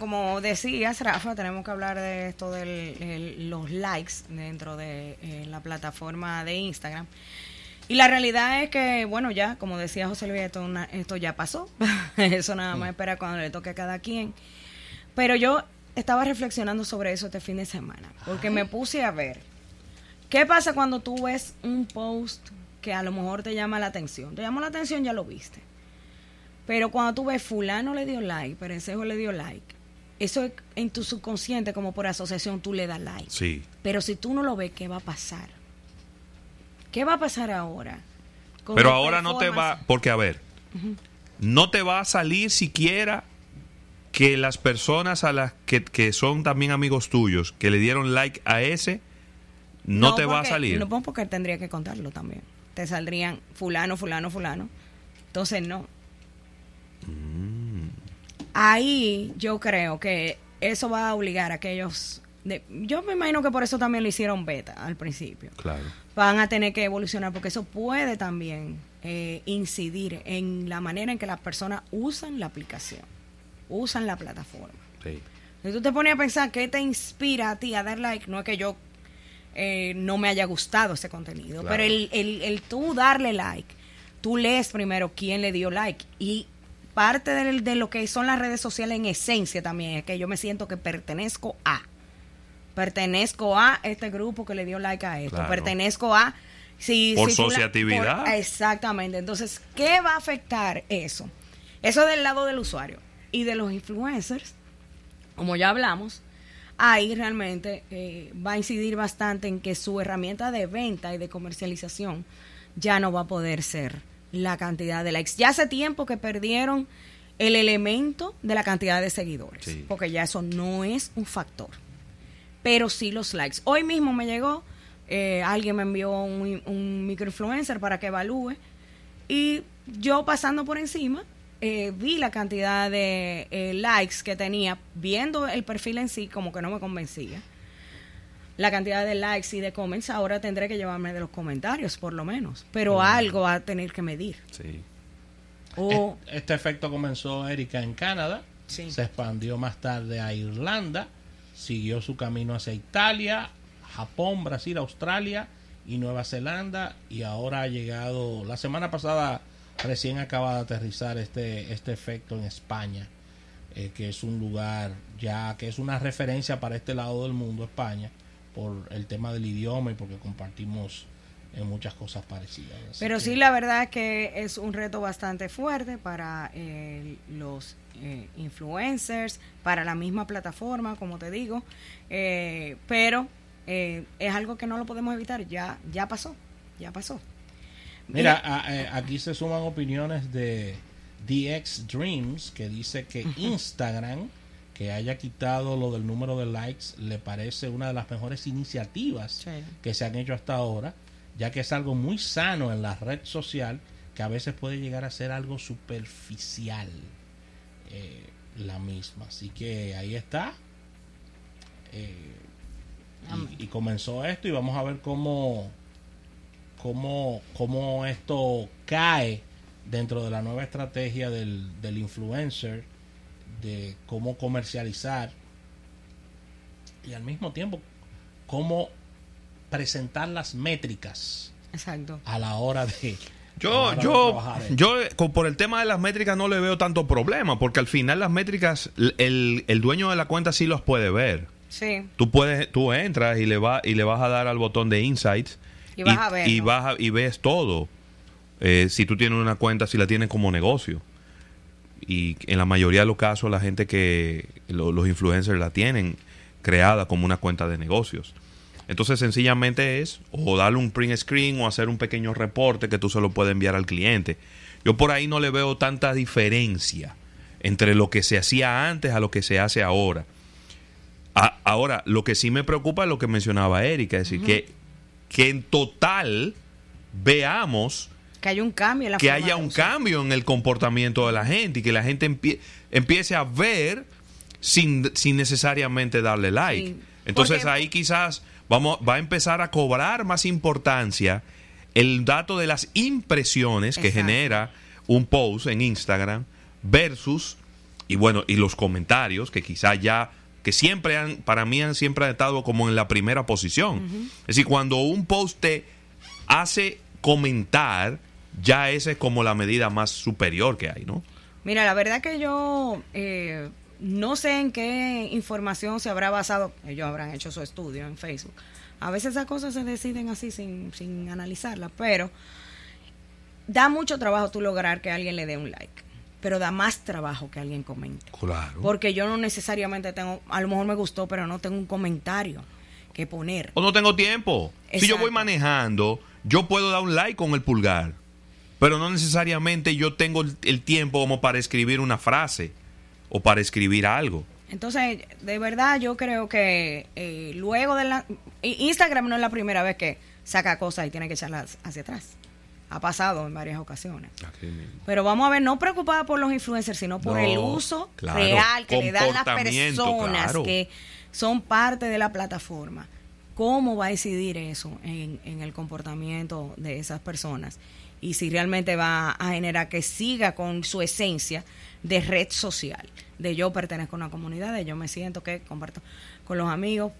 Como decías, Rafa, tenemos que hablar de esto de los likes dentro de eh, la plataforma de Instagram. Y la realidad es que, bueno, ya, como decía José Luis, esto, esto ya pasó. eso nada más espera cuando le toque a cada quien. Pero yo estaba reflexionando sobre eso este fin de semana, porque me puse a ver qué pasa cuando tú ves un post que a lo mejor te llama la atención. Te llamó la atención, ya lo viste. Pero cuando tú ves fulano le dio like, Perencejo le dio like, eso en tu subconsciente, como por asociación, tú le das like. Sí. Pero si tú no lo ves, ¿qué va a pasar? ¿Qué va a pasar ahora? Pero ahora no te va, porque a ver, no te va a salir siquiera que las personas a las que, que, son también amigos tuyos, que le dieron like a ese, no, te va a salir. No, porque tendría que contarlo también. Te saldrían fulano, fulano, fulano. Entonces no. Ahí yo creo que eso va a obligar a aquellos... De, yo me imagino que por eso también lo hicieron beta al principio. Claro. Van a tener que evolucionar porque eso puede también eh, incidir en la manera en que las personas usan la aplicación, usan la plataforma. Sí. Si tú te pones a pensar qué te inspira a ti a dar like, no es que yo eh, no me haya gustado ese contenido, pero el, el, el tú darle like, tú lees primero quién le dio like y parte de, lo que son las redes sociales en esencia también es que yo me siento que pertenezco a. Pertenezco a este grupo que le dio like a esto. Pertenezco a. Si, por asociatividad. exactamente. Entonces, ¿qué va a afectar eso? Eso del lado del usuario. Y de los influencers, como ya hablamos, ahí realmente eh, va a incidir bastante en que su herramienta de venta y de comercialización ya no va a poder ser la cantidad de likes. Ya hace tiempo que perdieron el elemento de la cantidad de seguidores, porque ya eso no es un factor, pero sí los likes. Hoy mismo me llegó, eh, alguien me envió un, un microinfluencer para que evalúe y yo pasando por encima eh, vi la cantidad de eh, likes que tenía, viendo el perfil en sí como que no me convencía la cantidad de likes y de comments, ahora tendré que llevarme de los comentarios, por lo menos. Pero algo va a tener que medir. Sí. Este efecto comenzó, Erika, en Canadá. Se expandió más tarde a Irlanda. Siguió su camino hacia Italia, Japón, Brasil, Australia y Nueva Zelanda. Y ahora ha llegado, la semana pasada recién acaba de aterrizar este, este efecto en España. Eh, que es un lugar ya que es una referencia para este lado del mundo, España por el tema del idioma y porque compartimos en muchas cosas parecidas. Pero sí, la verdad es que es un reto bastante fuerte para eh, los eh, influencers, para la misma plataforma, como te digo, eh, pero es algo que no lo podemos evitar, ya, ya pasó, ya pasó. Mira, aquí se suman opiniones de DX Dreams, que dice que Instagram que haya quitado lo del número de likes le parece una de las mejores iniciativas que se han hecho hasta ahora, ya que es algo muy sano en la red social que a veces puede llegar a ser algo superficial eh, la misma. Así que ahí está. Eh, y, comenzó esto y vamos a ver cómo, cómo, cómo esto cae dentro de la nueva estrategia del, del influencer de cómo comercializar y al mismo tiempo cómo presentar las métricas Exacto. a la hora de yo yo yo por el tema de las métricas no le veo tanto problema porque al final las métricas el, el dueño de la cuenta sí los puede ver. Sí. Tú puedes tú entras y le va y le vas a dar al botón de insights y vas a ver y, vas y ves todo. Eh, si tú tienes una cuenta si la tienes como negocio y en la mayoría de los casos la gente que los influencers la tienen creada como una cuenta de negocios. Entonces sencillamente es o darle un print screen o hacer un pequeño reporte que tú se lo puedes enviar al cliente. Yo por ahí no le veo tanta diferencia entre lo que se hacía antes a lo que se hace ahora. ahora, lo que sí me preocupa es lo que mencionaba Erika, es decir, que, que en total veamos que haya un cambio en la Que haya un cambio en el comportamiento de la gente y que la gente empiece a ver sin, sin necesariamente darle like. Entonces ahí quizás vamos, va a empezar a cobrar más importancia el dato de las impresiones que genera un post en Instagram versus y bueno, y los comentarios que quizá ya que siempre han, para mí han siempre estado como en la primera posición. Es decir, cuando un post te hace comentar, ya esa es como la medida más superior que hay, ¿no? Mira, la verdad que yo eh, no sé en qué información se habrá basado, ellos habrán hecho su estudio en Facebook. A veces esas cosas se deciden así sin, sin analizarlas, pero da mucho trabajo tú lograr que alguien le dé un like, pero da más trabajo que alguien comente. Claro. Porque yo no necesariamente tengo, a lo mejor me gustó, pero no tengo un comentario que poner. O no tengo tiempo. Si yo voy manejando, yo puedo dar un like con el pulgar, pero no necesariamente yo tengo el, el tiempo como para escribir una frase o para escribir algo. Entonces, de verdad, yo creo que eh, luego de la... Instagram no es la primera vez que saca cosas y tiene que echarlas hacia atrás. Ha pasado en varias ocasiones. Pero vamos a ver, no preocupada por los influencers, sino por No, el uso claro, real que le dan las personas claro. que son parte de la plataforma. ¿Cómo va a incidir eso en, en el comportamiento de esas personas? Y si realmente va a generar que siga con su esencia de red social, de yo pertenezco a una comunidad, de yo me siento que comparto con los amigos,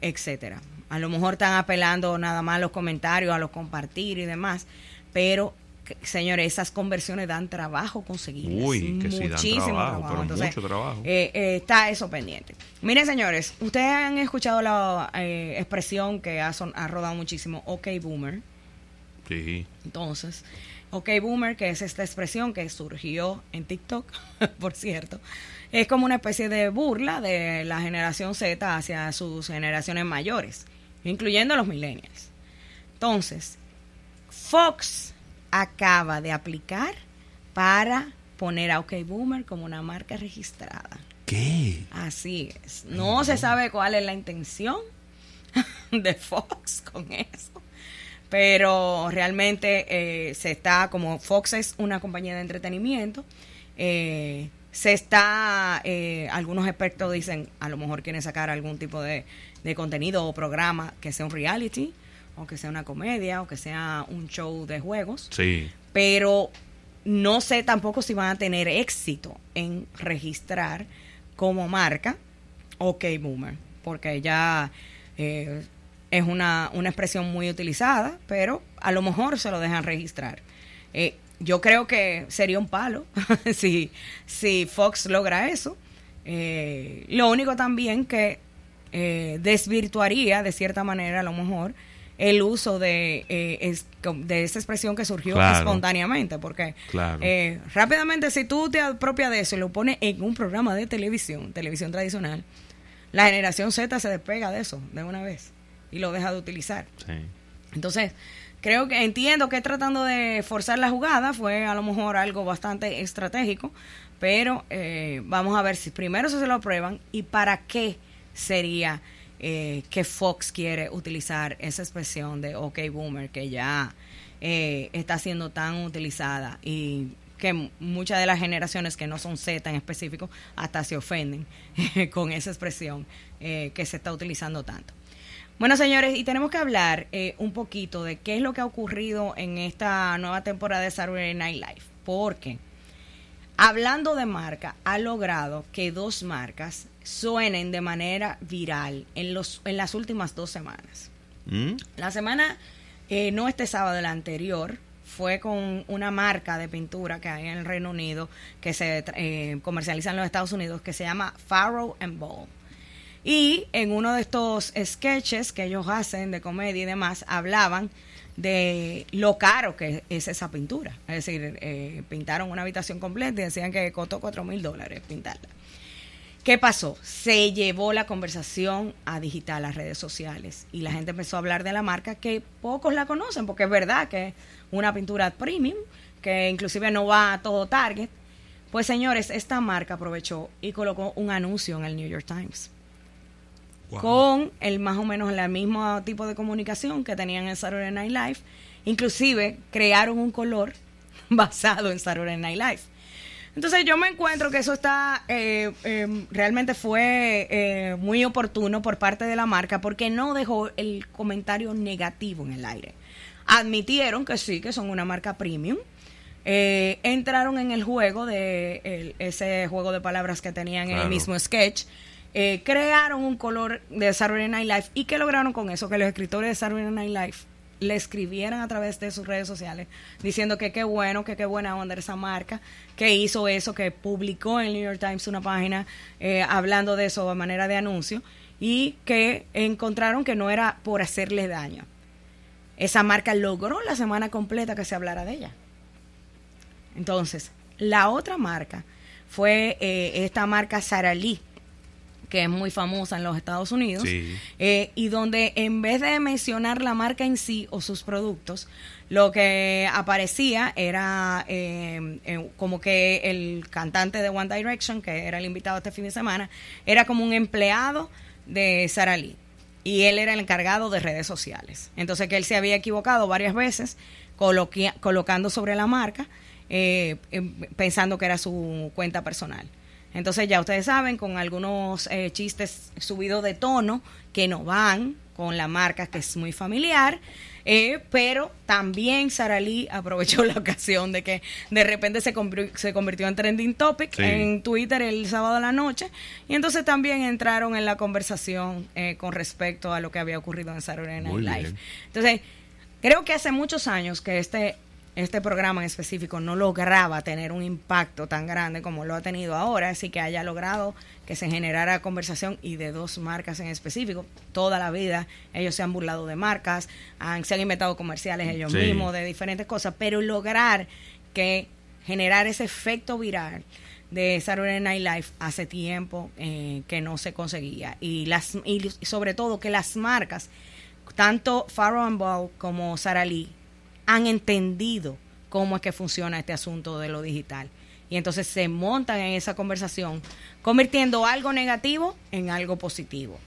etcétera. A lo mejor están apelando nada más a los comentarios, a los compartir y demás, pero señores, esas conversiones dan trabajo conseguirlas. Uy, que sí dan muchísimo trabajo, pero mucho trabajo. eh, eh, está eso pendiente. Miren, señores, ustedes han escuchado la eh, expresión que ha, son- ha rodado muchísimo, OK Boomer. Sí. Entonces, OK Boomer, que es esta expresión que surgió en TikTok, por cierto, es como una especie de burla de la generación Z hacia sus generaciones mayores, incluyendo los millennials. Entonces, Fox acaba de aplicar para poner a OK Boomer como una marca registrada. ¿Qué? Así es. No se sabe cuál es la intención de Fox con eso. Pero realmente eh, se está, como Fox es una compañía de entretenimiento, eh, se está, eh, algunos expertos dicen, a lo mejor quieren sacar algún tipo de, de contenido o programa que sea un reality, o que sea una comedia, o que sea un show de juegos Sí. pero no sé tampoco si van a tener éxito en registrar como marca OK Boomer, porque ya eh, es una, una expresión muy utilizada, pero a lo mejor se lo dejan registrar. Eh, yo creo que sería un palo si, si Fox logra eso. Eh, lo único también que eh, desvirtuaría de cierta manera a lo mejor el uso de, eh, es- de esa expresión que surgió Claro. espontáneamente, porque Claro. eh, rápidamente si tú te apropias de eso y lo pones en un programa de televisión, televisión tradicional, la generación Z se despega de eso de una vez y lo deja de utilizar. Sí. Entonces, creo que entiendo que tratando de forzar la jugada fue a lo mejor algo bastante estratégico, pero eh, vamos a ver si primero se lo aprueban y para qué sería eh, que Fox quiere utilizar esa expresión de OK Boomer que ya eh, está siendo tan utilizada y que muchas de las generaciones que no son Z en específico hasta se ofenden con esa expresión eh, que se está utilizando tanto. Bueno, señores, y tenemos que hablar eh, un poquito de qué es lo que ha ocurrido en esta nueva temporada de Saturday Night Live. Porque, hablando de marca, ha logrado que dos marcas suenen de manera viral en, los, en las últimas dos semanas. ¿Mm? La semana, eh, no este sábado, la anterior, fue con una marca de pintura que hay en el Reino Unido que se eh, comercializa en los Estados Unidos que se llama Farrow and Ball. Y en uno de estos sketches que ellos hacen de comedia y demás, hablaban de lo caro que es esa pintura. Es decir, eh, pintaron una habitación completa y decían que costó cuatro mil dólares pintarla. ¿Qué pasó? Se llevó la conversación a digital, a redes sociales, y la gente empezó a hablar de la marca que pocos la conocen, porque es verdad que es una pintura premium, que inclusive no va a todo Target. Pues señores, esta marca aprovechó y colocó un anuncio en el New York Times Wow. con el más o menos el mismo tipo de comunicación que tenían en Saturday Night Live. Inclusive crearon un color basado en Saturday Night Live. Entonces yo me encuentro que eso está, eh, eh, realmente fue eh, muy oportuno por parte de la marca porque no dejó el comentario negativo en el aire. Admitieron que sí, que son una marca premium, eh, entraron en el juego de el- ese juego de palabras que tenían en el mismo sketch. Eh, crearon un color de Saturday Night Live. ¿Y qué lograron con eso? Que los escritores de Saturday Night Live le escribieran a través de sus redes sociales diciendo que qué bueno, que qué buena onda esa marca, que hizo eso, que publicó en el New York Times una página eh, hablando de eso de manera de anuncio y que encontraron que no era por hacerle daño. Esa marca logró la semana completa que se hablara de ella. Entonces, la otra marca fue eh, esta marca Sara Lee, que es muy famosa en los Estados Unidos, Sí. eh, y donde en vez de mencionar la marca en sí o sus productos, lo que aparecía era eh, eh, como que el cantante de One Direction, que era el invitado este fin de semana, era como un empleado de Sara Lee. Y él era el encargado de redes sociales. Entonces que él se había equivocado varias veces colocando sobre la marca, eh, em, pensando que era su cuenta personal. Entonces ya ustedes saben, con algunos eh, chistes subidos de tono que no van con la marca que es muy familiar, eh, pero también Sara Lee aprovechó la ocasión de que de repente se, convirtió- se convirtió en trending topic Sí. en Twitter el sábado a la noche y entonces también entraron en la conversación eh, con respecto a lo que había ocurrido en Saturday Night Live. Entonces, creo que hace muchos años que este este programa en específico no lograba tener un impacto tan grande como lo ha tenido ahora, así que haya logrado que se generara conversación y de dos marcas en específico. Toda la vida ellos se han burlado de marcas, han, se han inventado comerciales ellos Sí. mismos de diferentes cosas, pero lograr que generar ese efecto viral de Saturday Night Live hace tiempo eh, que no se conseguía y las y sobre todo que las marcas tanto Farrow and Ball como Sara Lee han entendido cómo es que funciona este asunto de lo digital. Y entonces se montan en esa conversación, convirtiendo algo negativo en algo positivo.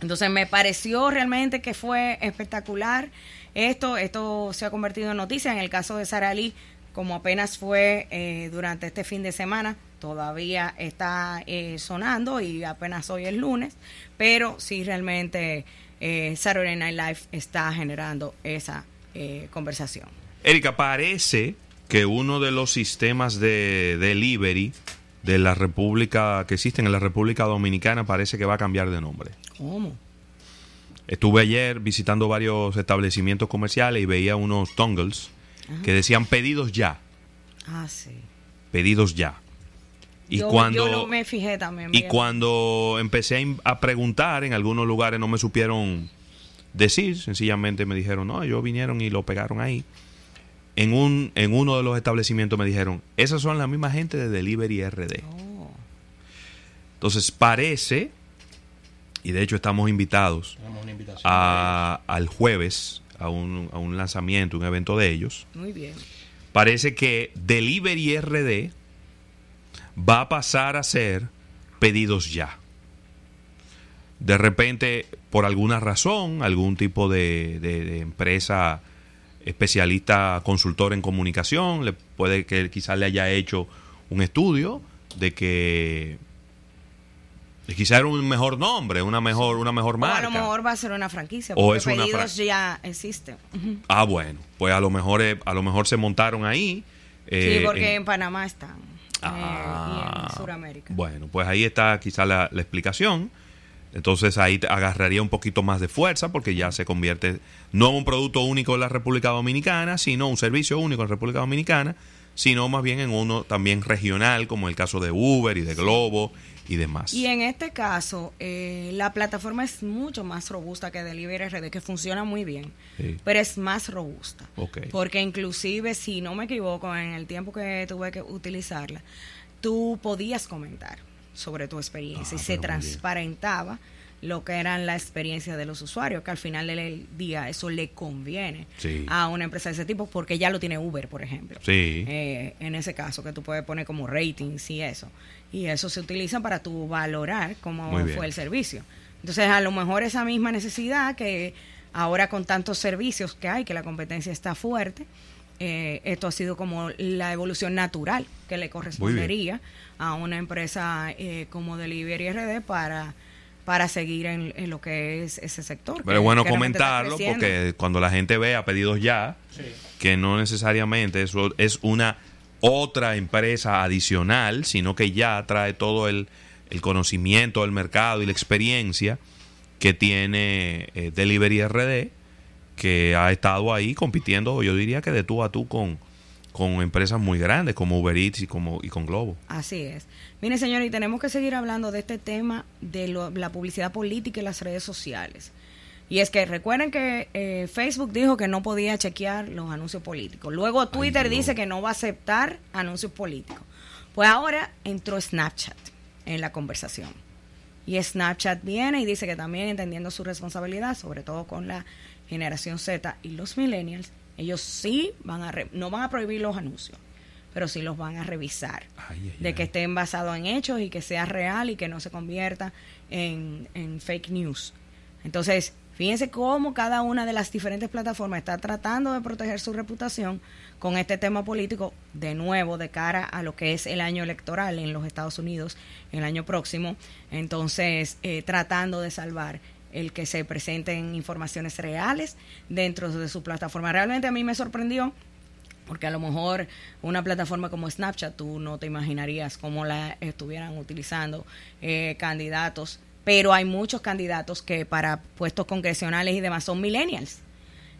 Entonces me pareció realmente que fue espectacular esto. Esto se ha convertido en noticia. En el caso de Sara Lee, como apenas fue eh, durante este fin de semana, todavía está eh, sonando y apenas hoy es lunes. Pero sí realmente eh, Saturday Night Live está generando esa eh, conversación. Erika, parece que uno de los sistemas de delivery de la República que existen en la República Dominicana parece que va a cambiar de nombre. ¿Cómo? Estuve ayer visitando varios establecimientos comerciales y veía unos tongles que decían pedidos ya, Ah, sí. pedidos ya. Y yo, cuando yo no me fijé también. y cuando empecé a, a preguntar en algunos lugares no me supieron decir, sencillamente me dijeron, "No, ellos vinieron y lo pegaron ahí." En un en uno de los establecimientos me dijeron, "Esas son la misma gente de Delivery RD." Oh. Entonces parece y de hecho estamos invitados a- al jueves a un, a un lanzamiento, un evento de ellos. Muy bien. Parece que Delivery RD va a pasar a ser pedidos ya. De repente, por alguna razón, algún tipo de, de- de empresa especialista consultor en comunicación, le puede que quizás le haya hecho un estudio de que quizás era un mejor nombre, una mejor, una mejor O marca. a lo mejor va a ser una franquicia. O porque es una pedidos fran- ya existe. Ujú. Ah, bueno, pues a lo mejor eh, a lo mejor se montaron ahí. eh, sí, porque en- en Panamá están. eh, Ah, y en Sudamérica. Bueno, pues ahí está quizá la, la explicación. Entonces ahí te agarraría un poquito más de fuerza porque ya se convierte no en un producto único en la República Dominicana, sino un servicio único en la República Dominicana, sino más bien en uno también regional, como el caso de Uber y de Globo y demás. Y en este caso, eh, la plataforma es mucho más robusta que Delivery RD, que funciona muy bien, Sí. pero es más robusta. Porque inclusive, si no me equivoco, en el tiempo que tuve que utilizarla, tú podías comentar sobre tu experiencia Ah, y se muy bien. transparentaba lo que eran la experiencia de los usuarios, que al final del día eso le conviene Sí. a una empresa de ese tipo porque ya lo tiene Uber, por ejemplo. Sí. Eh, en ese caso, que tú puedes poner como ratings y eso. Y eso se utiliza para tú valorar cómo fue el servicio. Entonces, a lo mejor esa misma necesidad que ahora con tantos servicios que hay, que la competencia está fuerte, eh, esto ha sido como la evolución natural que le correspondería a una empresa eh, como Delivery RD para para seguir en, en lo que es ese sector. Pero es bueno comentarlo porque cuando la gente vea pedidos ya, que no necesariamente eso es una otra empresa adicional, sino que ya trae todo el, el conocimiento del mercado y la experiencia que tiene eh, Delivery RD, que ha estado ahí compitiendo, yo diría que de tú a tú con, con empresas muy grandes como Uber Eats y, como, y con Globo. Así es. Mire, señor, y tenemos que seguir hablando de este tema de lo- la publicidad política y las redes sociales. Y es que recuerden que eh, Facebook dijo que no podía chequear los anuncios políticos. Luego Twitter dice que no va a aceptar anuncios políticos. Pues ahora entró Snapchat en la conversación. Y Snapchat viene y dice que también entendiendo su responsabilidad, sobre todo con la generación Z y los millennials, ellos sí van a re- no van a prohibir los anuncios, pero sí los van a revisar Ay, ay, de ay. que estén basados en hechos y que sea real y que no se convierta en, en fake news. Entonces, fíjense cómo cada una de las diferentes plataformas está tratando de proteger su reputación con este tema político, de nuevo, de cara a lo que es el año electoral en los Estados Unidos el año próximo. Entonces, eh, tratando de salvar el que se presenten informaciones reales dentro de su plataforma. Realmente a mí me sorprendió porque a lo mejor una plataforma como Snapchat tú no te imaginarías cómo la estuvieran utilizando eh, candidatos, pero hay muchos candidatos que para puestos congresionales y demás son millennials.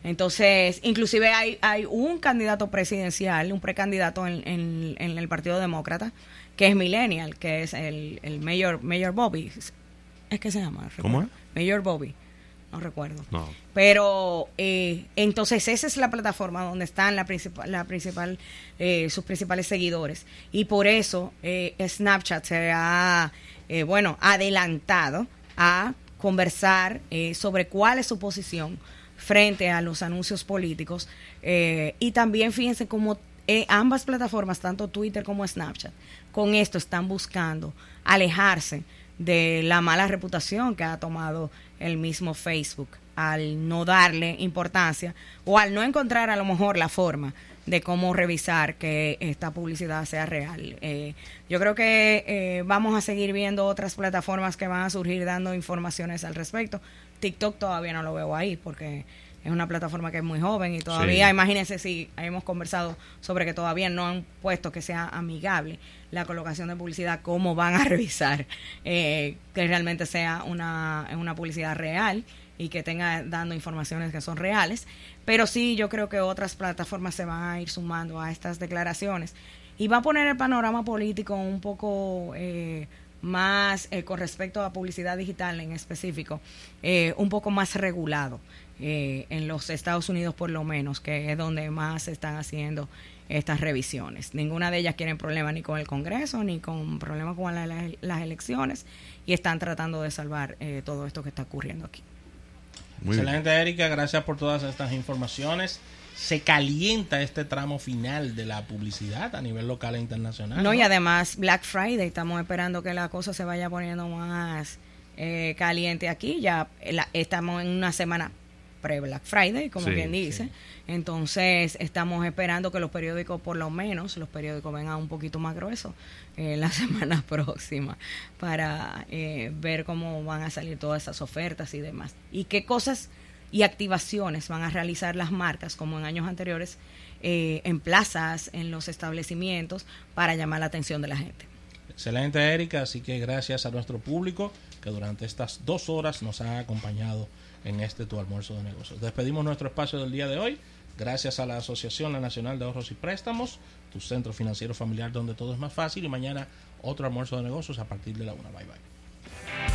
Entonces, inclusive hay, hay un candidato presidencial, un precandidato en, en- en el Partido Demócrata, que es millennial, que es el, el Mayor, Mayor Bobby. Es que se llama. ¿Cómo recuerdo. Mayor Bobby. No recuerdo. No. Pero eh, entonces esa es la plataforma donde están la principal, la principal, eh, sus principales seguidores. Y por eso eh, Snapchat se ha, eh, bueno, adelantado a conversar eh, sobre cuál es su posición frente a los anuncios políticos. Eh, y también fíjense cómo eh, ambas plataformas, tanto Twitter como Snapchat, con esto están buscando alejarse de la mala reputación que ha tomado el mismo Facebook al no darle importancia o al no encontrar a lo mejor la forma de cómo revisar que esta publicidad sea real. Eh, yo creo que eh, vamos a seguir viendo otras plataformas que van a surgir dando informaciones al respecto. TikTok todavía no lo veo ahí porque es una plataforma que es muy joven y todavía, Sí. imagínense si hemos conversado sobre que todavía no han puesto que sea amigable la colocación de publicidad, cómo van a revisar eh, que realmente sea una, una publicidad real y que tenga dando informaciones que son reales. Pero sí, yo creo que otras plataformas se van a ir sumando a estas declaraciones y va a poner el panorama político un poco eh, más eh, con respecto a publicidad digital en específico, eh, un poco más regulado eh, en los Estados Unidos por lo menos, que es donde más se están haciendo estas revisiones. Ninguna de ellas quiere problemas ni con el Congreso, ni con problemas con la- la- las elecciones, y están tratando de salvar todo esto que está ocurriendo aquí. Muy bien. Excelente, Erika. Gracias por todas estas informaciones. Se calienta este tramo final de la publicidad a nivel local e internacional. No, y además Black Friday, estamos esperando que la cosa se vaya poniendo más eh, caliente aquí. Ya la- estamos en una semana pre-Black Friday, como Sí, quien dice. sí. Entonces estamos esperando que los periódicos, por lo menos, los periódicos vengan un poquito más gruesos eh, la semana próxima para eh, ver cómo van a salir todas esas ofertas y demás. Y qué cosas y activaciones van a realizar las marcas, como en años anteriores, eh, en plazas, en los establecimientos, para llamar la atención de la gente. Excelente, Erika. Así que gracias a nuestro público que durante estas dos horas nos ha acompañado en este Tu Almuerzo de Negocios. Despedimos nuestro espacio del día de hoy. Gracias a la Asociación La Nacional de Ahorros y Préstamos, tu centro financiero familiar donde todo es más fácil. Y mañana otro almuerzo de negocios a partir de la una. Bye bye.